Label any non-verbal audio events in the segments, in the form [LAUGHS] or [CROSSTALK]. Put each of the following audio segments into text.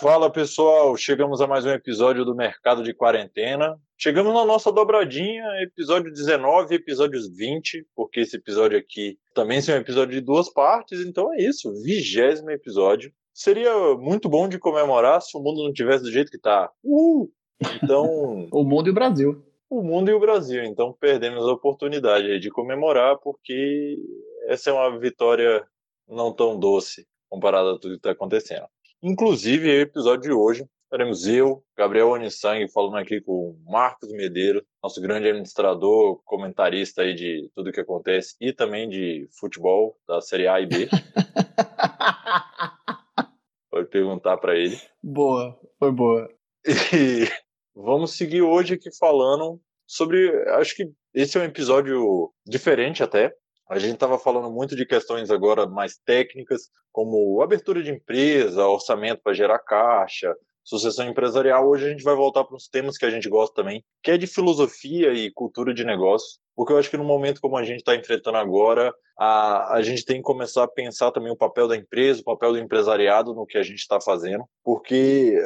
Fala pessoal, chegamos a mais um episódio do Mercado de Quarentena. Chegamos na nossa dobradinha, episódio 19 e episódios 20, porque esse episódio aqui também é um episódio de duas partes, então é isso, vigésimo episódio. Seria muito bom de comemorar se o mundo não tivesse do jeito que tá. Uh! Então. [LAUGHS] o mundo e o Brasil. O mundo e o Brasil. Então perdemos a oportunidade de comemorar, porque essa é uma vitória não tão doce comparada a tudo que está acontecendo. Inclusive, o episódio de hoje, teremos eu, Gabriel Onisang, falando aqui com o Marcos Medeiros, nosso grande administrador, comentarista aí de tudo que acontece e também de futebol da Série A e B. [LAUGHS] Pode perguntar para ele. Boa, foi boa. E [LAUGHS] vamos seguir hoje aqui falando sobre. Acho que esse é um episódio diferente até, a gente estava falando muito de questões agora mais técnicas, como abertura de empresa, orçamento para gerar caixa, sucessão empresarial. Hoje a gente vai voltar para uns temas que a gente gosta também, que é de filosofia e cultura de negócio. Porque eu acho que no momento como a gente está enfrentando agora, a, a gente tem que começar a pensar também o papel da empresa, o papel do empresariado no que a gente está fazendo, porque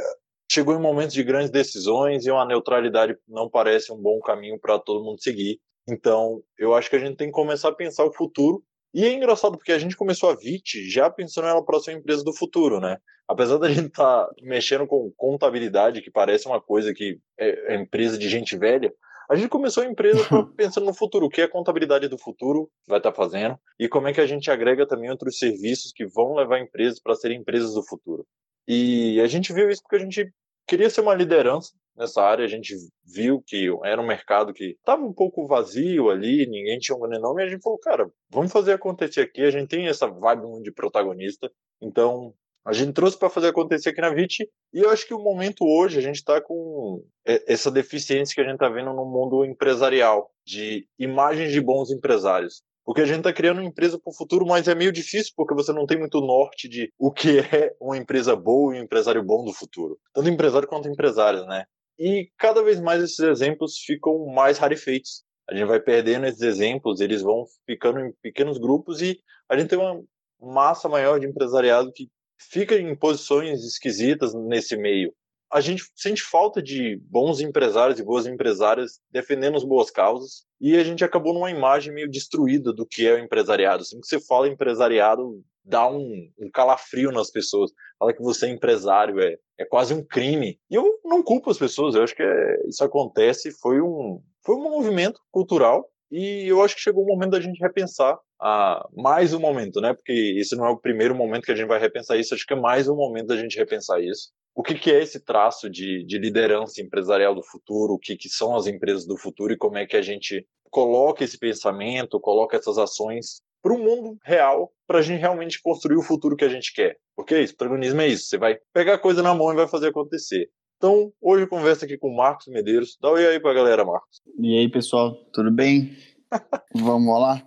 chegou em momentos de grandes decisões e uma neutralidade não parece um bom caminho para todo mundo seguir. Então, eu acho que a gente tem que começar a pensar o futuro. E é engraçado porque a gente começou a VIT já pensando nela para ser uma empresa do futuro, né? Apesar da [LAUGHS] gente estar tá mexendo com contabilidade, que parece uma coisa que é, é empresa de gente velha, a gente começou a empresa [LAUGHS] pensando no futuro, o que a contabilidade do futuro vai estar tá fazendo e como é que a gente agrega também outros serviços que vão levar empresas para serem empresas do futuro. E a gente viu isso porque a gente queria ser uma liderança nessa área. A gente viu que era um mercado que estava um pouco vazio ali, ninguém tinha um grande nome, e a gente falou, cara, vamos fazer acontecer aqui. A gente tem essa vibe de protagonista, então a gente trouxe para fazer acontecer aqui na VIT, e eu acho que o momento hoje, a gente está com essa deficiência que a gente está vendo no mundo empresarial, de imagens de bons empresários. Porque a gente está criando uma empresa para o futuro, mas é meio difícil porque você não tem muito norte de o que é uma empresa boa e um empresário bom do futuro. Tanto empresário quanto empresários, né? E cada vez mais esses exemplos ficam mais rarefeitos. A gente vai perdendo esses exemplos, eles vão ficando em pequenos grupos e a gente tem uma massa maior de empresariado que fica em posições esquisitas nesse meio. A gente sente falta de bons empresários e boas empresárias defendendo as boas causas e a gente acabou numa imagem meio destruída do que é o empresariado. Assim que você fala empresariado, dá um, um, calafrio nas pessoas. Fala que você é empresário, é, é quase um crime. E eu não culpo as pessoas, eu acho que é, isso acontece, foi um, foi um movimento cultural e eu acho que chegou o momento da gente repensar a, mais um momento, né? Porque esse não é o primeiro momento que a gente vai repensar isso, acho que é mais um momento da gente repensar isso. O que, que é esse traço de, de liderança empresarial do futuro? O que, que são as empresas do futuro e como é que a gente coloca esse pensamento, coloca essas ações para o mundo real, para a gente realmente construir o futuro que a gente quer. Porque é isso, protagonismo é isso. Você vai pegar a coisa na mão e vai fazer acontecer. Então, hoje eu converso aqui com o Marcos Medeiros. Dá um oi aí para a galera, Marcos. E aí, pessoal, tudo bem? [LAUGHS] Vamos lá?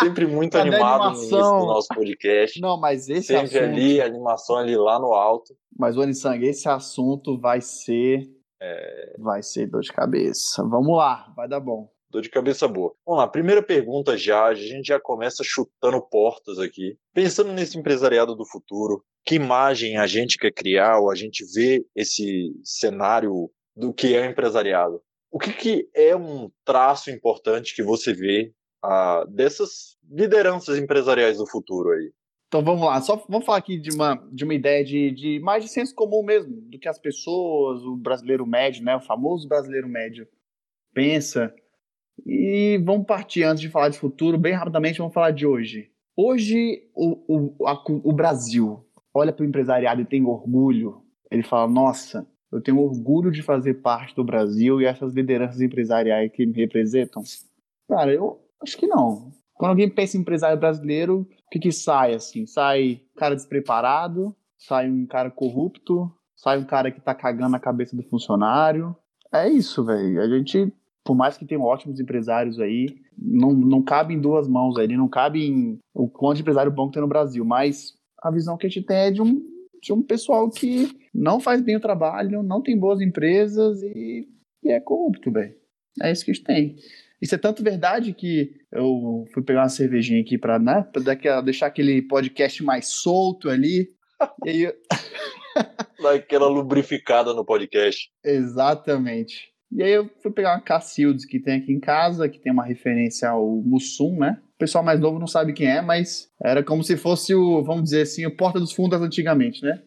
Sempre muito animado no início do nosso podcast. Não, mas esse Sempre assunto... ali, animação ali lá no alto. Mas, Onisang, esse assunto vai ser... É... Vai ser dor de cabeça. Vamos lá, vai dar bom. Dor de cabeça boa. Vamos lá, primeira pergunta já, a gente já começa chutando portas aqui. Pensando nesse empresariado do futuro, que imagem a gente quer criar, ou a gente vê esse cenário do que é o empresariado? O que, que é um traço importante que você vê ah, dessas lideranças empresariais do futuro aí? Então vamos lá, só vamos falar aqui de uma, de uma ideia de, de mais de senso comum mesmo, do que as pessoas, o brasileiro médio, né, o famoso brasileiro médio, pensa e vamos partir, antes de falar de futuro, bem rapidamente, vamos falar de hoje. Hoje, o, o, a, o Brasil olha para o empresariado e tem orgulho. Ele fala: Nossa, eu tenho orgulho de fazer parte do Brasil e essas lideranças empresariais que me representam. Cara, eu acho que não. Quando alguém pensa em empresário brasileiro, o que, que sai assim? Sai cara despreparado, sai um cara corrupto, sai um cara que tá cagando a cabeça do funcionário. É isso, velho. A gente por mais que tenham ótimos empresários aí, não, não cabe em duas mãos aí, não cabe em o quanto de empresário bom que tem no Brasil, mas a visão que a gente tem é de um, de um pessoal que não faz bem o trabalho, não tem boas empresas e, e é corrupto, velho. É isso que a gente tem. Isso é tanto verdade que eu fui pegar uma cervejinha aqui para né, pra deixar aquele podcast mais solto ali. e aí, Daquela lubrificada no podcast. [LAUGHS] Exatamente. E aí eu fui pegar uma Cacildes que tem aqui em casa, que tem uma referência ao Mussum, né? O pessoal mais novo não sabe quem é, mas era como se fosse o, vamos dizer assim, o Porta dos Fundos antigamente, né?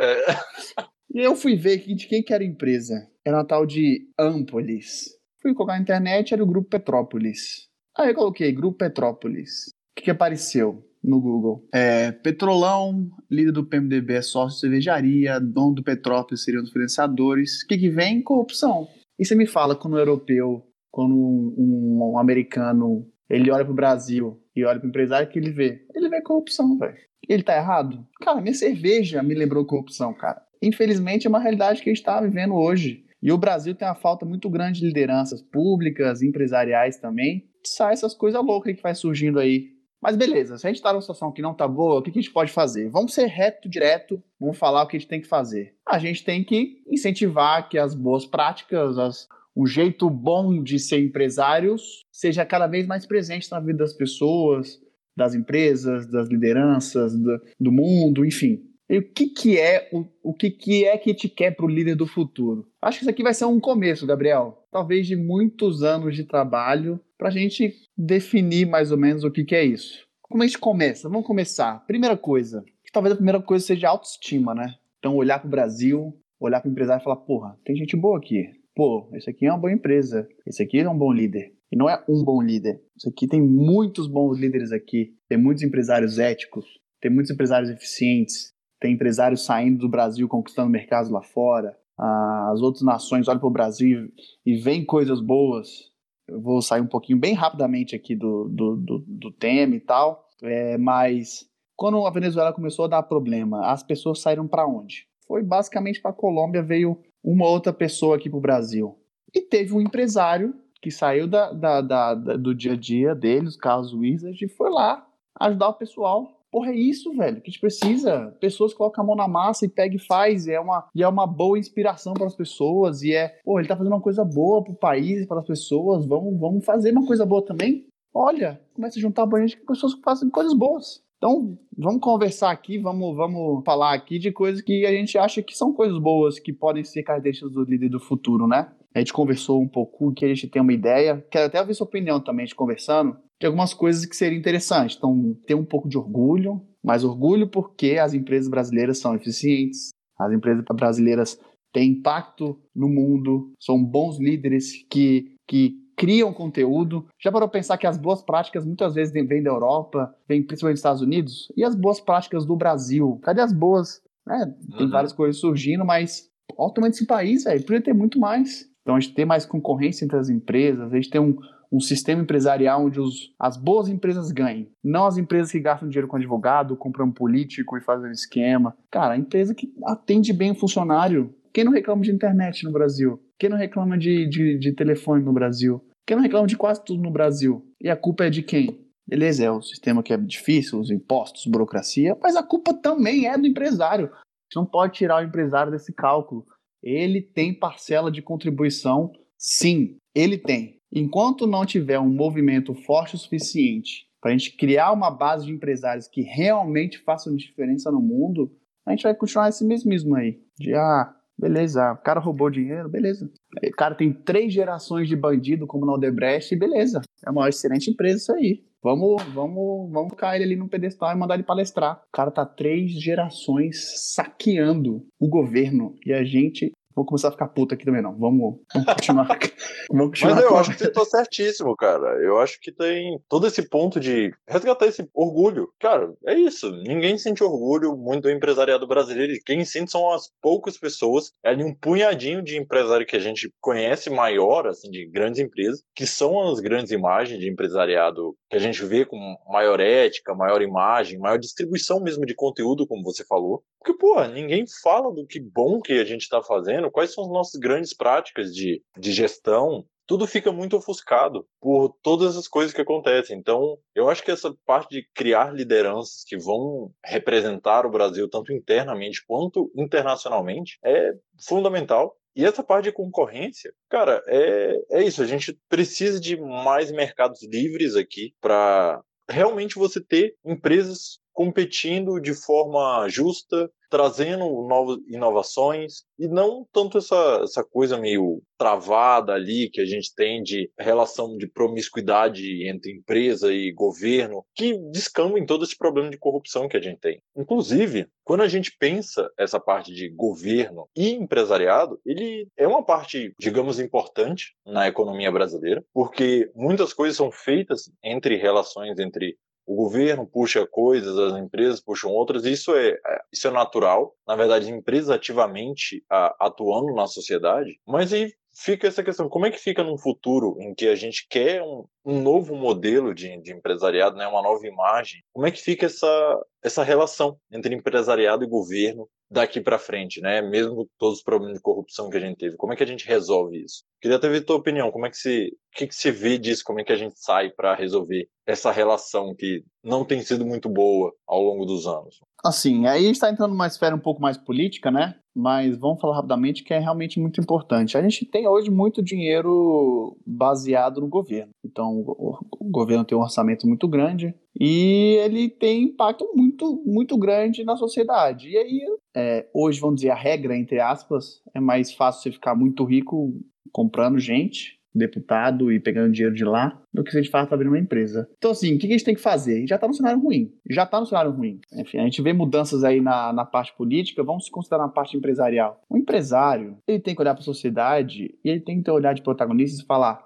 É. [LAUGHS] E eu fui ver de quem que era a empresa. Era uma tal de Ampolis. Fui colocar na internet, era o Grupo Petrópolis. Aí eu coloquei Grupo Petrópolis. O que, que apareceu no Google? É, Petrolão, líder do PMDB é sócio de cervejaria, dono do Petrópolis seriam os financiadores. O que, que vem? Corrupção. E você me fala quando um europeu, quando um, um americano, ele olha pro Brasil e olha pro empresário, que ele vê? Ele vê corrupção, velho. Ele tá errado? Cara, minha cerveja me lembrou corrupção, cara. Infelizmente é uma realidade que a gente está vivendo hoje. E o Brasil tem uma falta muito grande de lideranças públicas, empresariais também. Sai essas coisas loucas que vai surgindo aí. Mas beleza, se a gente está numa situação que não tá boa, o que a gente pode fazer? Vamos ser reto, direto, vamos falar o que a gente tem que fazer. A gente tem que incentivar que as boas práticas, as, o jeito bom de ser empresários seja cada vez mais presente na vida das pessoas, das empresas, das lideranças, do, do mundo, enfim. E o que, que é o, o que, que é que te quer para o líder do futuro? Acho que isso aqui vai ser um começo, Gabriel. Talvez de muitos anos de trabalho para a gente definir mais ou menos o que, que é isso. Como a gente começa? Vamos começar. Primeira coisa, que talvez a primeira coisa seja autoestima, né? Então olhar para o Brasil, olhar para o empresário e falar, porra, tem gente boa aqui. Pô, esse aqui é uma boa empresa. Esse aqui é um bom líder. E não é um bom líder. Isso aqui tem muitos bons líderes aqui. Tem muitos empresários éticos. Tem muitos empresários eficientes tem empresários saindo do Brasil, conquistando mercados lá fora. As outras nações olham para o Brasil e veem coisas boas. Eu vou sair um pouquinho bem rapidamente aqui do, do, do, do tema e tal, é, mas quando a Venezuela começou a dar problema, as pessoas saíram para onde? Foi basicamente para a Colômbia, veio uma outra pessoa aqui para o Brasil. E teve um empresário que saiu da, da, da, do dia a dia dele, os Carlos Wizard, e foi lá ajudar o pessoal Porra, é isso, velho, que a gente precisa. Pessoas colocam a mão na massa e pega e faz. E é uma, e é uma boa inspiração para as pessoas. E é, pô, ele tá fazendo uma coisa boa pro país, para as pessoas. Vamos, vamos fazer uma coisa boa também. Olha, começa a juntar a gente com pessoas que fazem coisas boas. Então, vamos conversar aqui, vamos, vamos falar aqui de coisas que a gente acha que são coisas boas, que podem ser características do líder do futuro, né? A gente conversou um pouco, que a gente tem uma ideia. Quero até ouvir sua opinião também, a gente conversando de algumas coisas que seriam interessantes. Então, ter um pouco de orgulho, mas orgulho porque as empresas brasileiras são eficientes, as empresas brasileiras têm impacto no mundo, são bons líderes que, que criam conteúdo. Já parou pensar que as boas práticas muitas vezes vêm da Europa, vêm principalmente dos Estados Unidos? E as boas práticas do Brasil? Cadê as boas? É, tem uhum. várias coisas surgindo, mas tamanho desse país, velho, podia ter muito mais. Então a gente tem mais concorrência entre as empresas, a gente tem um, um sistema empresarial onde os, as boas empresas ganhem. Não as empresas que gastam dinheiro com advogado, compram político e fazem esquema. Cara, a empresa que atende bem o funcionário. Quem não reclama de internet no Brasil? Quem não reclama de, de, de telefone no Brasil? Quem não reclama de quase tudo no Brasil? E a culpa é de quem? Beleza, é o sistema que é difícil, os impostos, burocracia, mas a culpa também é do empresário. A gente não pode tirar o empresário desse cálculo. Ele tem parcela de contribuição, sim, ele tem. Enquanto não tiver um movimento forte o suficiente para a gente criar uma base de empresários que realmente façam diferença no mundo, a gente vai continuar esse mesmo aí. De, ah, beleza, o cara roubou dinheiro, beleza. O cara tem três gerações de bandido, como na Odebrecht, beleza. É uma excelente empresa isso aí. Vamos, vamos, vamos colocar ele ali no pedestal e mandar ele palestrar. O cara tá três gerações saqueando o governo e a gente vou começar a ficar puto aqui também, não. Vamos, vamos continuar. [LAUGHS] vamos continuar Mas eu acho que você tá certíssimo, cara. Eu acho que tem todo esse ponto de resgatar esse orgulho. Cara, é isso. Ninguém sente orgulho muito do empresariado brasileiro. E quem sente são as poucas pessoas. É ali um punhadinho de empresário que a gente conhece maior, assim, de grandes empresas, que são as grandes imagens de empresariado que a gente vê com maior ética, maior imagem, maior distribuição mesmo de conteúdo, como você falou. Porque, pô, ninguém fala do que bom que a gente está fazendo, quais são as nossas grandes práticas de, de gestão. Tudo fica muito ofuscado por todas as coisas que acontecem. Então, eu acho que essa parte de criar lideranças que vão representar o Brasil tanto internamente quanto internacionalmente é fundamental. E essa parte de concorrência, cara, é, é isso. A gente precisa de mais mercados livres aqui para realmente você ter empresas competindo de forma justa, trazendo novas inovações e não tanto essa, essa coisa meio travada ali que a gente tem de relação de promiscuidade entre empresa e governo, que descamba em todo esse problema de corrupção que a gente tem. Inclusive, quando a gente pensa essa parte de governo e empresariado, ele é uma parte, digamos, importante na economia brasileira, porque muitas coisas são feitas entre relações entre o governo puxa coisas, as empresas puxam outras, isso é, é isso é natural. Na verdade, empresas ativamente atuando na sociedade, mas aí fica essa questão, como é que fica num futuro em que a gente quer um, um novo modelo de, de, empresariado, né, uma nova imagem, como é que fica essa, essa relação entre empresariado e governo daqui para frente, né? Mesmo todos os problemas de corrupção que a gente teve, como é que a gente resolve isso? Queria até ver a tua opinião, como é que se, o que, que se vê disso, como é que a gente sai para resolver essa relação que não tem sido muito boa ao longo dos anos? Assim, aí está entrando numa esfera um pouco mais política, né? Mas vamos falar rapidamente que é realmente muito importante. A gente tem hoje muito dinheiro baseado no governo. Então, o, o governo tem um orçamento muito grande e ele tem impacto muito, muito grande na sociedade. E aí, é, hoje, vamos dizer, a regra, entre aspas, é mais fácil você ficar muito rico comprando gente, deputado e pegando dinheiro de lá, do que se de fato abrir uma empresa. Então, assim, o que a gente tem que fazer? Já está no cenário ruim. Já está no cenário ruim. Enfim, a gente vê mudanças aí na, na parte política, vamos se considerar na parte empresarial. O empresário, ele tem que olhar para a sociedade e ele tem que olhar de protagonista e falar: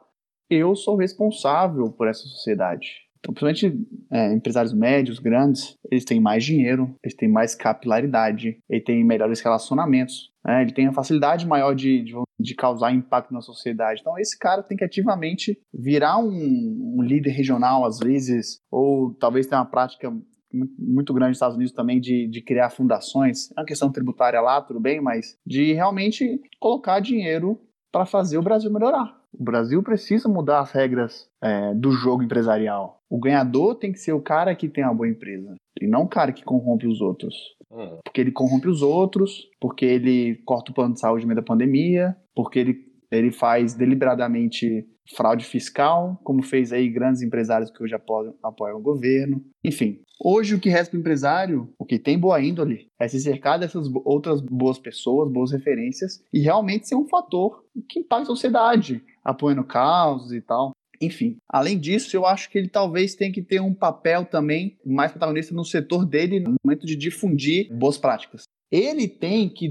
eu sou responsável por essa sociedade. Então, principalmente é, empresários médios, grandes, eles têm mais dinheiro, eles têm mais capilaridade, eles têm melhores relacionamentos, né? ele tem a facilidade maior de, de, de, causar impacto na sociedade. Então, esse cara tem que ativamente virar um, um líder regional, às vezes, ou talvez tenha uma prática muito grande nos Estados Unidos também de, de criar fundações. É uma questão tributária lá, tudo bem, mas de realmente colocar dinheiro para fazer o Brasil melhorar. O Brasil precisa mudar as regras é, do jogo empresarial. O ganhador tem que ser o cara que tem uma boa empresa e não o cara que corrompe os outros. Uhum. Porque ele corrompe os outros, porque ele corta o plano de saúde no meio da pandemia, porque ele, ele faz deliberadamente fraude fiscal, como fez aí grandes empresários que hoje apoiam, apoiam o governo. Enfim, hoje o que resta para o empresário, o que tem boa índole, é se cercar dessas outras boas pessoas, boas referências e realmente ser um fator que impacta a sociedade, apoiando causas e tal. Enfim, além disso, eu acho que ele talvez tenha que ter um papel também mais protagonista no setor dele no momento de difundir boas práticas. Ele tem que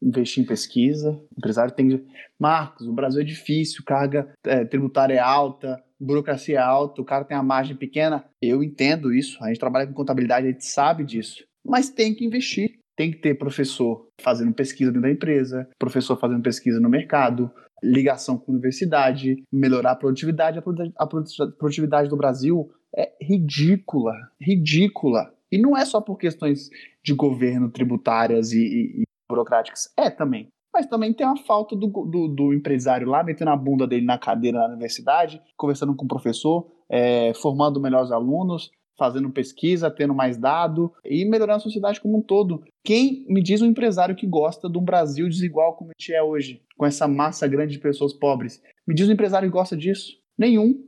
investir em pesquisa, o empresário tem que. Marcos, o Brasil é difícil, carga é, tributária é alta, burocracia é alta, o cara tem a margem pequena. Eu entendo isso, a gente trabalha com contabilidade, a gente sabe disso. Mas tem que investir. Tem que ter professor fazendo pesquisa dentro da empresa, professor fazendo pesquisa no mercado, ligação com a universidade, melhorar a produtividade. A produtividade do Brasil é ridícula, ridícula. E não é só por questões de governo, tributárias e, e, e burocráticas. É também. Mas também tem a falta do, do, do, empresário lá, metendo a bunda dele na cadeira na universidade, conversando com o professor, é, formando melhores alunos, fazendo pesquisa, tendo mais dado e melhorando a sociedade como um todo. Quem me diz um empresário que gosta de um Brasil desigual como a gente é hoje, com essa massa grande de pessoas pobres? Me diz um empresário que gosta disso? Nenhum.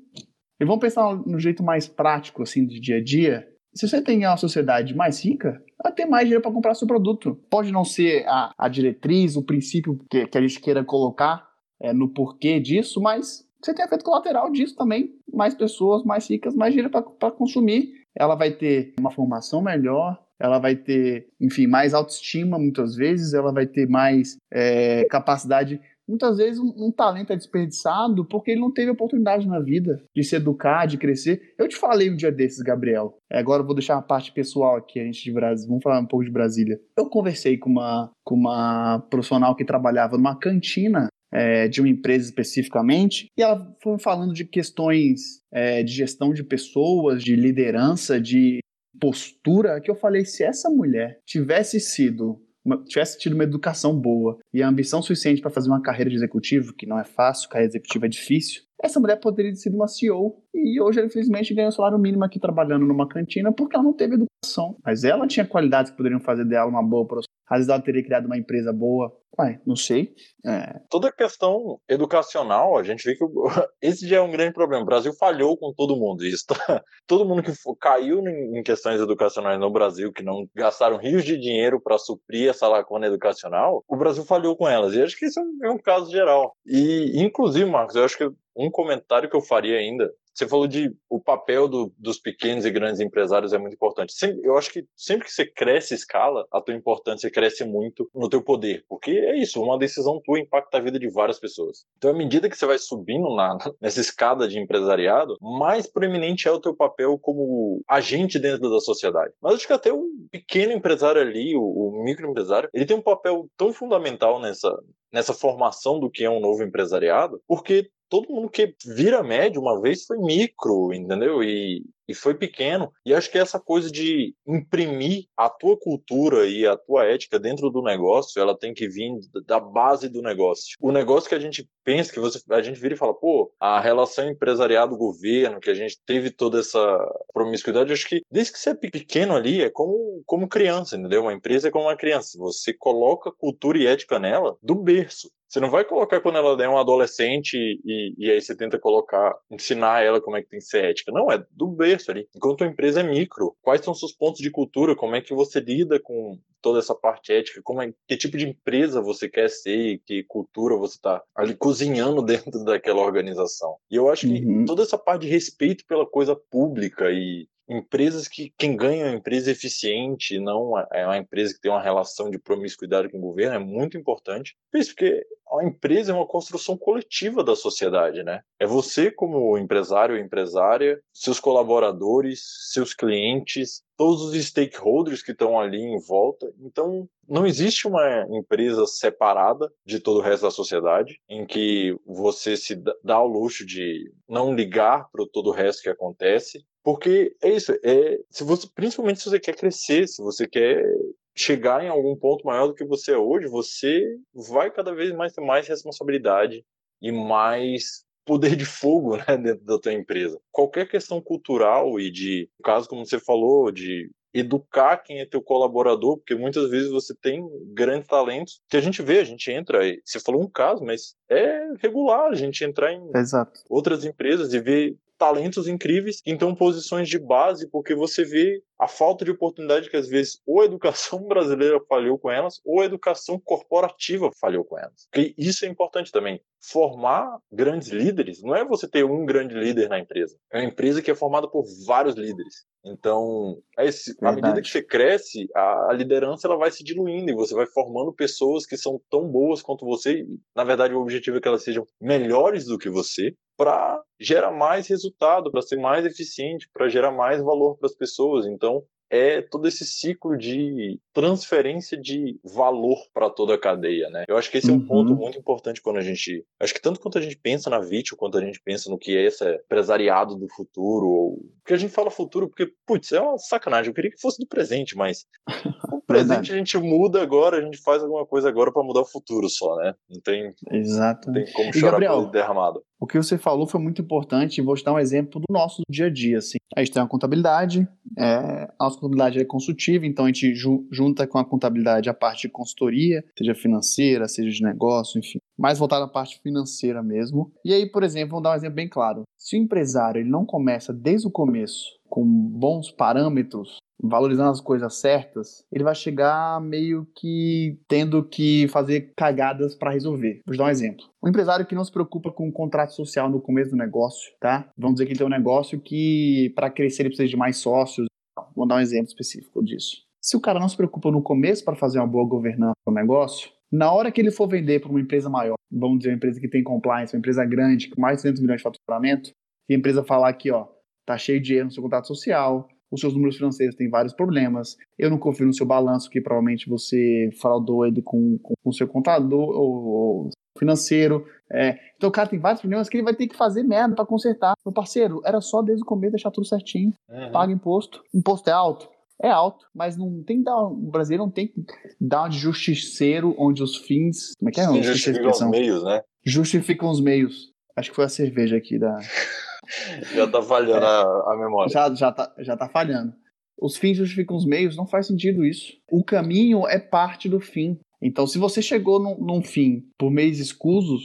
E vamos pensar no jeito mais prático, assim, de dia a dia. Se você tem uma sociedade mais rica, ela tem mais dinheiro para comprar seu produto. Pode não ser a, a diretriz, o princípio que, que a gente queira colocar é, no porquê disso, mas você tem efeito colateral disso também. Mais pessoas, mais ricas, mais dinheiro para consumir ela vai ter uma formação melhor, ela vai ter, enfim, mais autoestima muitas vezes, ela vai ter mais é, capacidade. Muitas vezes um, um, talento é desperdiçado porque ele não teve oportunidade na vida de se educar, de crescer. Eu te falei um dia desses, Gabriel. É, agora eu vou deixar a parte pessoal aqui, a gente de Brasil. Vamos falar um pouco de Brasília. Eu conversei com uma, com uma profissional que trabalhava numa cantina é, de uma empresa especificamente, e ela foi falando de questões é, de gestão de pessoas, de liderança, de postura, que eu falei, se essa mulher tivesse sido uma, tivesse tido uma educação boa e a ambição suficiente para fazer uma carreira de executivo, que não é fácil, carreira executiva é difícil, essa mulher poderia ter sido uma CEO e hoje ela infelizmente ganha o salário mínimo aqui trabalhando numa cantina porque ela não teve educação. Mas ela tinha qualidades que poderiam fazer dela uma boa ela teria criado uma empresa boa. Ué, não sei. É. Toda questão educacional, a gente vê que [LAUGHS] esse já é um grande problema. O Brasil falhou com todo mundo. Isso tá... [LAUGHS] Todo mundo que caiu em questões educacionais no Brasil, que não gastaram rios de dinheiro para suprir essa lacuna educacional, o Brasil falhou com elas. E acho que isso é um é caso geral. E, inclusive, Marcos, eu acho que um comentário que eu faria ainda você falou de o papel do, dos pequenos e grandes empresários é muito importante. Sempre, eu acho que sempre que você cresce escala, a tua importância cresce muito no teu poder, porque é isso, uma decisão tua impacta a vida de várias pessoas. Então, à medida que você vai subindo na, [LAUGHS] nessa escada de empresariado, mais proeminente é o teu papel como agente dentro da sociedade. Mas acho que até o pequeno empresário ali, o, o microempresário, ele tem um papel tão fundamental nessa, nessa formação do que é um novo empresariado, porque todo mundo que vira médio uma vez foi micro, entendeu? E, e foi pequeno. E acho que essa coisa de imprimir a tua cultura e a tua ética dentro do negócio, ela tem que vir da base do negócio. O negócio que a gente pensa, que você, a gente vira e fala, pô, a relação empresariado-governo, que a gente teve toda essa promiscuidade, acho que desde que você é pequeno ali, é como, como criança, entendeu? Uma empresa é como uma criança. Você coloca cultura e ética nela do berço. Você não vai colocar quando ela é um adolescente e, e aí você tenta colocar, ensinar ela como é que tem que ser ética. Não, é do berço ali. Enquanto a empresa é micro, quais são seus pontos de cultura? Como é que você lida com toda essa parte ética? Como é, que tipo de empresa você quer ser? Que cultura você está ali cozinhando [LAUGHS] dentro daquela organização? E eu acho que uhum. toda essa parte de respeito pela coisa pública e empresas que quem ganha é uma empresa eficiente, não é uma empresa que tem uma relação de promiscuidade com o governo, é muito importante. Isso porque a empresa é uma construção coletiva da sociedade, né? É você como empresário ou empresária, seus colaboradores, seus clientes, todos os stakeholders que estão ali em volta. Então, não existe uma empresa separada de todo o resto da sociedade, em que você se dá ao luxo de não ligar para todo o resto que acontece porque é isso, é, se você, principalmente se você quer crescer, se você quer chegar em algum ponto maior do que você é hoje, você vai cada vez mais ter mais responsabilidade e mais poder de fogo [LAUGHS] né, dentro da tua empresa. Qualquer questão cultural e de, no caso como você falou, de educar quem é teu colaborador, porque muitas vezes você tem grandes talentos que a gente vê, a gente entra, você falou um caso, mas é regular a gente entrar em Exato. outras empresas e ver talentos incríveis então posições de base, porque você vê a falta de oportunidade que às vezes ou [LAUGHS] a educação brasileira falhou com elas, ou a educação corporativa falhou com elas. Porque isso é importante também. Formar grandes líderes não é você ter um grande líder na empresa. É uma empresa que é formada por vários líderes. Então, é esse, à medida que você cresce, a, a, liderança ela vai se diluindo e você vai formando pessoas que são tão boas quanto você. E, na verdade, o objetivo é que elas sejam melhores do que você para gerar mais resultado, para ser mais eficiente, para gerar mais valor para as pessoas. Então, é todo esse ciclo de transferência de valor para toda a cadeia, né? Eu acho que esse uhum. é um ponto uhum. muito importante quando a gente, acho que tanto quanto a gente pensa na vítima, quanto a gente pensa no que é esse empresariado do futuro, ou porque a gente fala futuro porque, putz, é uma sacanagem, eu queria que fosse do presente, mas [LAUGHS] presente a gente muda agora, a gente faz alguma coisa agora para mudar o futuro só, né? Não tem, Exato. Não tem como chorar Gabriel, derramado. O que você falou foi muito importante e vou te dar um exemplo do nosso dia a dia, assim. A gente tem uma contabilidade, é, a nossa contabilidade é consultiva, então a gente ju junta com a contabilidade a parte de consultoria, seja financeira, seja de negócio, enfim, mais voltada à parte financeira mesmo. E aí, por exemplo, vamos dar um exemplo bem claro. Se o empresário ele não começa desde o começo com bons parâmetros, valorizando as coisas certas, ele vai chegar meio que tendo que fazer cagadas para resolver. Vou dar um exemplo. Um empresário que não se preocupa com o contrato social no começo do negócio, tá? Vamos dizer que ele tem um negócio que para crescer ele precisa de mais sócios. Vou dar um exemplo específico disso. Se o cara não se preocupa no começo para fazer uma boa governança do negócio, na hora que ele for vender para uma empresa maior, vamos dizer uma empresa que tem compliance, uma empresa grande, com mais de 200 milhões de faturamento, e a empresa falar aqui, ó, tá cheio de dinheiro no seu contrato social, os seus números financeiros têm vários problemas, eu não confio no seu balanço, que provavelmente você fraudou ele com o seu contador ou, ou financeiro. É. Então o cara tem vários problemas que ele vai ter que fazer merda para consertar. Meu parceiro, era só desde o começo deixar tudo certinho. Uhum. Paga imposto. Imposto é alto? É alto, mas não tem que dar. O brasileiro não tem que dar um de justiceiro onde os fins. Como é que é? Sim, justificam os meios, né? Justificam os meios. Acho que foi a cerveja aqui da. [LAUGHS] já tá falhando é, a, a, memória. Já, já, tá, já tá falhando. os fins justificam os meios, não faz sentido isso. O caminho é parte do fim. Então, se você chegou num, num fim por meios escusos,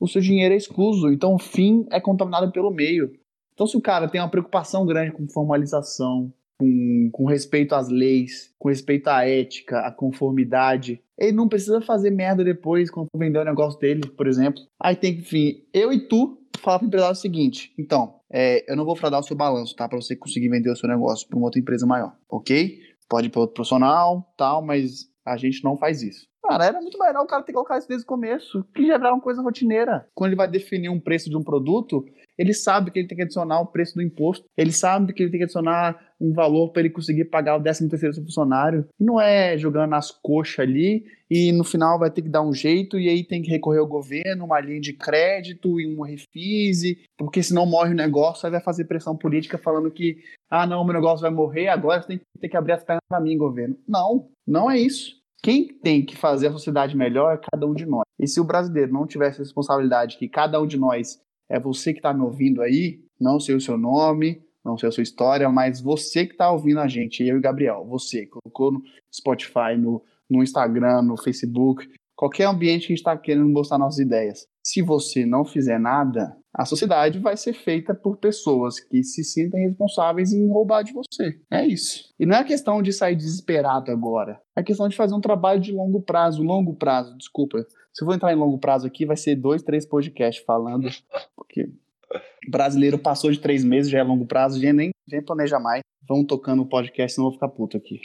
o seu dinheiro é escuso. Então, o fim é contaminado pelo meio. Então, se o cara tem uma preocupação grande com formalização, com, com respeito às leis, com respeito à ética, à conformidade, ele não precisa fazer merda depois quando vender o negócio dele, por exemplo. Aí tem que, enfim, eu e tu falar para o empresário o seguinte: então, é, eu não vou fraudar o seu balanço, tá? Para você conseguir vender o seu negócio para uma outra empresa maior, ok? Pode ir para outro profissional, tal, mas a gente não faz isso. Cara, era muito melhor o cara ter que colocar isso desde o começo, que já era uma coisa rotineira. Quando ele vai definir um preço de um produto, ele sabe que ele tem que adicionar o preço do imposto, ele sabe que ele tem que adicionar um valor para ele conseguir pagar o 13 terceiro funcionário. Não é jogando nas coxas ali e no final vai ter que dar um jeito e aí tem que recorrer ao governo, uma linha de crédito e um refise, porque senão morre o negócio, aí vai fazer pressão política falando que ah, não, meu negócio vai morrer, agora você tem que, tem que abrir as pernas para mim, governo. Não, não é isso. Quem tem que fazer a sociedade melhor é cada um de nós. E se o brasileiro não tivesse a responsabilidade que cada um de nós é você que está me ouvindo aí, não sei o seu nome, não sei a sua história, mas você que está ouvindo a gente, eu e Gabriel, você, colocou no Spotify, no, no Instagram, no Facebook, qualquer ambiente que a gente está querendo mostrar nossas ideias. Se você não fizer nada, a sociedade vai ser feita por pessoas que se sentem responsáveis em roubar de você. É isso. E não é questão de sair desesperado agora. É questão de fazer um trabalho de longo prazo. Longo prazo, desculpa. Se eu vou entrar em longo prazo aqui, vai ser dois, três podcasts falando. Porque brasileiro passou de três meses, já é longo prazo, já nem, nem planeja mais. Vamos tocando o podcast, senão eu vou ficar puto aqui.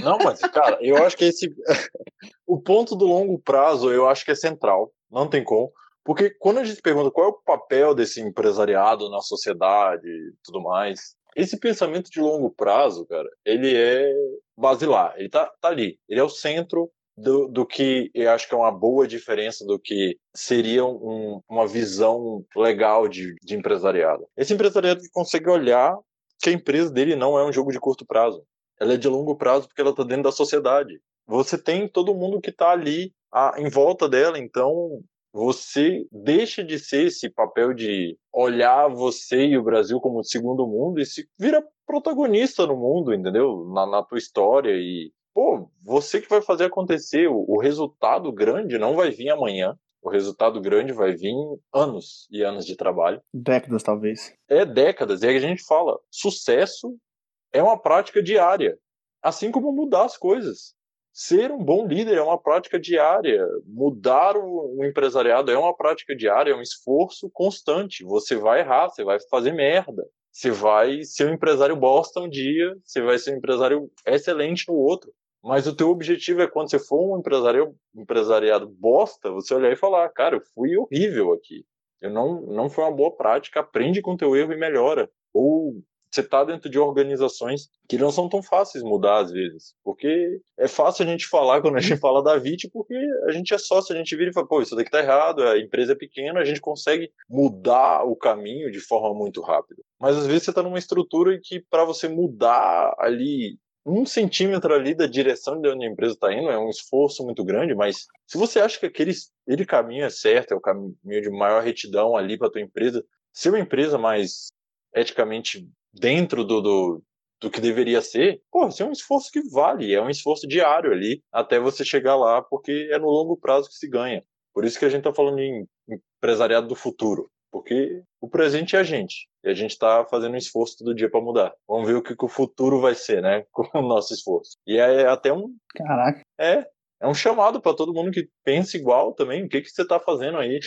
Não, mas, cara, eu acho que esse. [LAUGHS] o ponto do longo prazo, eu acho que é central. Não tem como. Porque quando a gente pergunta qual é o papel desse empresariado na sociedade e tudo mais, esse pensamento de longo prazo, cara, ele é basilar, ele tá, tá ali, ele é o centro do, do que eu acho que é uma boa diferença do que seria um, uma visão legal de, de empresariado. Esse empresariado consegue olhar que a empresa dele não é um jogo de curto prazo, ela é de longo prazo porque ela está dentro da sociedade. Você tem todo mundo que está ali a, em volta dela, então você deixa de ser esse papel de olhar você e o Brasil como o segundo mundo e se vira protagonista no mundo, entendeu? Na, na tua história e pô, você que vai fazer acontecer. O, o resultado grande não vai vir amanhã. O resultado grande vai vir anos e anos de trabalho. Décadas, talvez. É décadas. E aí a gente fala, sucesso é uma prática diária. Assim como mudar as coisas ser um bom líder é uma prática diária. Mudar o, o, empresariado é uma prática diária, é um esforço constante. Você vai errar, você vai fazer merda. Você vai ser um empresário bosta um dia, você vai ser um empresário excelente no outro. Mas o teu objetivo é quando você for um empresário, empresariado bosta, você olhar e falar, cara, eu fui horrível aqui. Eu não, não foi uma boa prática, aprende com teu erro e melhora. Ou você está dentro de organizações que não são tão fáceis mudar às vezes. Porque é fácil a gente falar quando a gente fala da VIT, porque a gente é sócio, a gente vira e fala, pô, isso daqui tá errado, a empresa é pequena, a gente consegue mudar o caminho de forma muito rápida. Mas às vezes você está numa estrutura que para você mudar ali um centímetro ali da direção de onde a empresa está indo é um esforço muito grande, mas se você acha que aquele, caminho é certo, é o caminho de maior retidão ali para tua empresa, ser uma empresa mais eticamente dentro do, do, do que deveria ser, pô, isso é um esforço que vale, é um esforço diário ali até você chegar lá, porque é no longo prazo que se ganha. Por isso que a gente está falando em empresariado do futuro, porque o presente é a gente e a gente está fazendo um esforço todo dia para mudar. Vamos ver o que, que, o futuro vai ser, né, [LAUGHS] com o nosso esforço. E é até um. Caraca. É, é um chamado para todo mundo que pensa igual também. O que, que você está fazendo aí?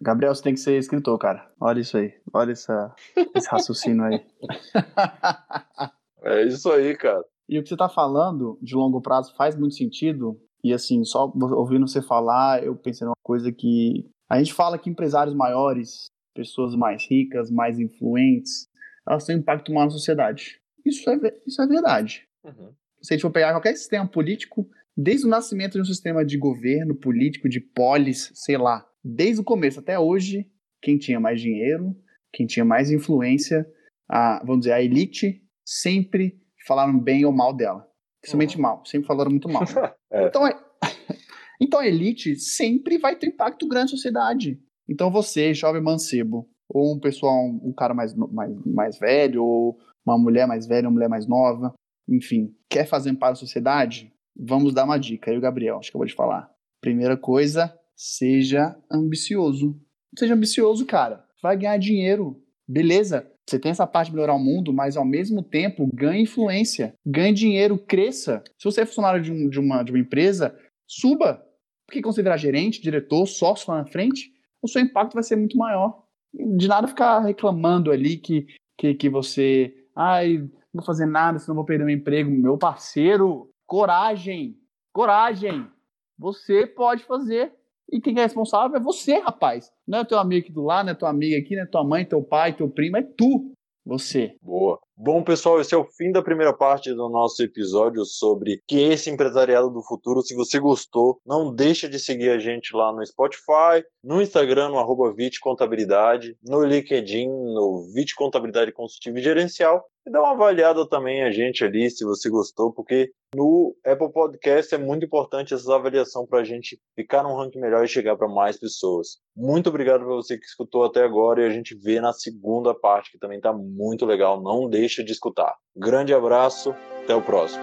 Gabriel, você tem que ser escritor, cara. Olha isso aí. Olha essa, esse raciocínio aí. [LAUGHS] é isso aí, cara. E o que você tá falando de longo prazo faz muito sentido. E assim, só ouvindo você falar, eu pensei numa coisa que. A gente fala que empresários maiores, pessoas mais ricas, mais influentes, elas têm impacto maior na sociedade. Isso é, isso é verdade. Uhum. Se a gente for pegar qualquer sistema político, desde o nascimento de um sistema de governo político, de polis, sei lá, desde o começo até hoje, quem tinha mais dinheiro, quem tinha mais influência, a, vamos dizer, a elite, sempre falaram bem ou mal dela. Principalmente uhum. mal, sempre falaram muito mal. Né? [LAUGHS] é. Então, é, [LAUGHS] então a elite sempre vai ter impacto grande na sociedade. Então você, jovem mancebo, ou um pessoal, um cara mais, mais, mais velho, ou uma mulher mais velha, uma mulher mais nova, enfim, quer fazer para a sociedade? Vamos dar uma dica. Aí o Gabriel, acho que eu vou te falar. Primeira coisa, seja ambicioso. Seja ambicioso, cara. Vai ganhar dinheiro. Beleza, você tem essa parte de melhorar o mundo, mas ao mesmo tempo ganhe influência, ganhe dinheiro, cresça. Se você é funcionário de, um, de, uma, de uma empresa, suba. Você virar gerente, diretor, sócio lá na frente, o seu impacto vai ser muito maior. De nada ficar reclamando ali que, que, que você. Ai, não vou fazer nada, senão vou perder meu emprego. Meu parceiro, coragem! Coragem! Você pode fazer. E quem é responsável é você, rapaz. Não é teu amigo aqui do lado, não é tua amiga aqui, não é tua mãe, teu pai, teu primo, é tu. Você. Boa. Bom, pessoal, esse é o fim da primeira parte do nosso episódio sobre que esse empresariado do futuro. Se você gostou, não deixa de seguir a gente lá no Spotify, no Instagram, no arroba Contabilidade, no LinkedIn, no Vit Contabilidade Consultiva e Gerencial. E dá uma avaliada também a gente ali, se você gostou, porque no Apple Podcast é muito importante essa avaliação para a gente ficar num ranking melhor e chegar para mais pessoas. Muito obrigado para você que escutou até agora e a gente vê na segunda parte, que também está muito legal. Não deixe deixa de escutar. Grande abraço, até o próximo.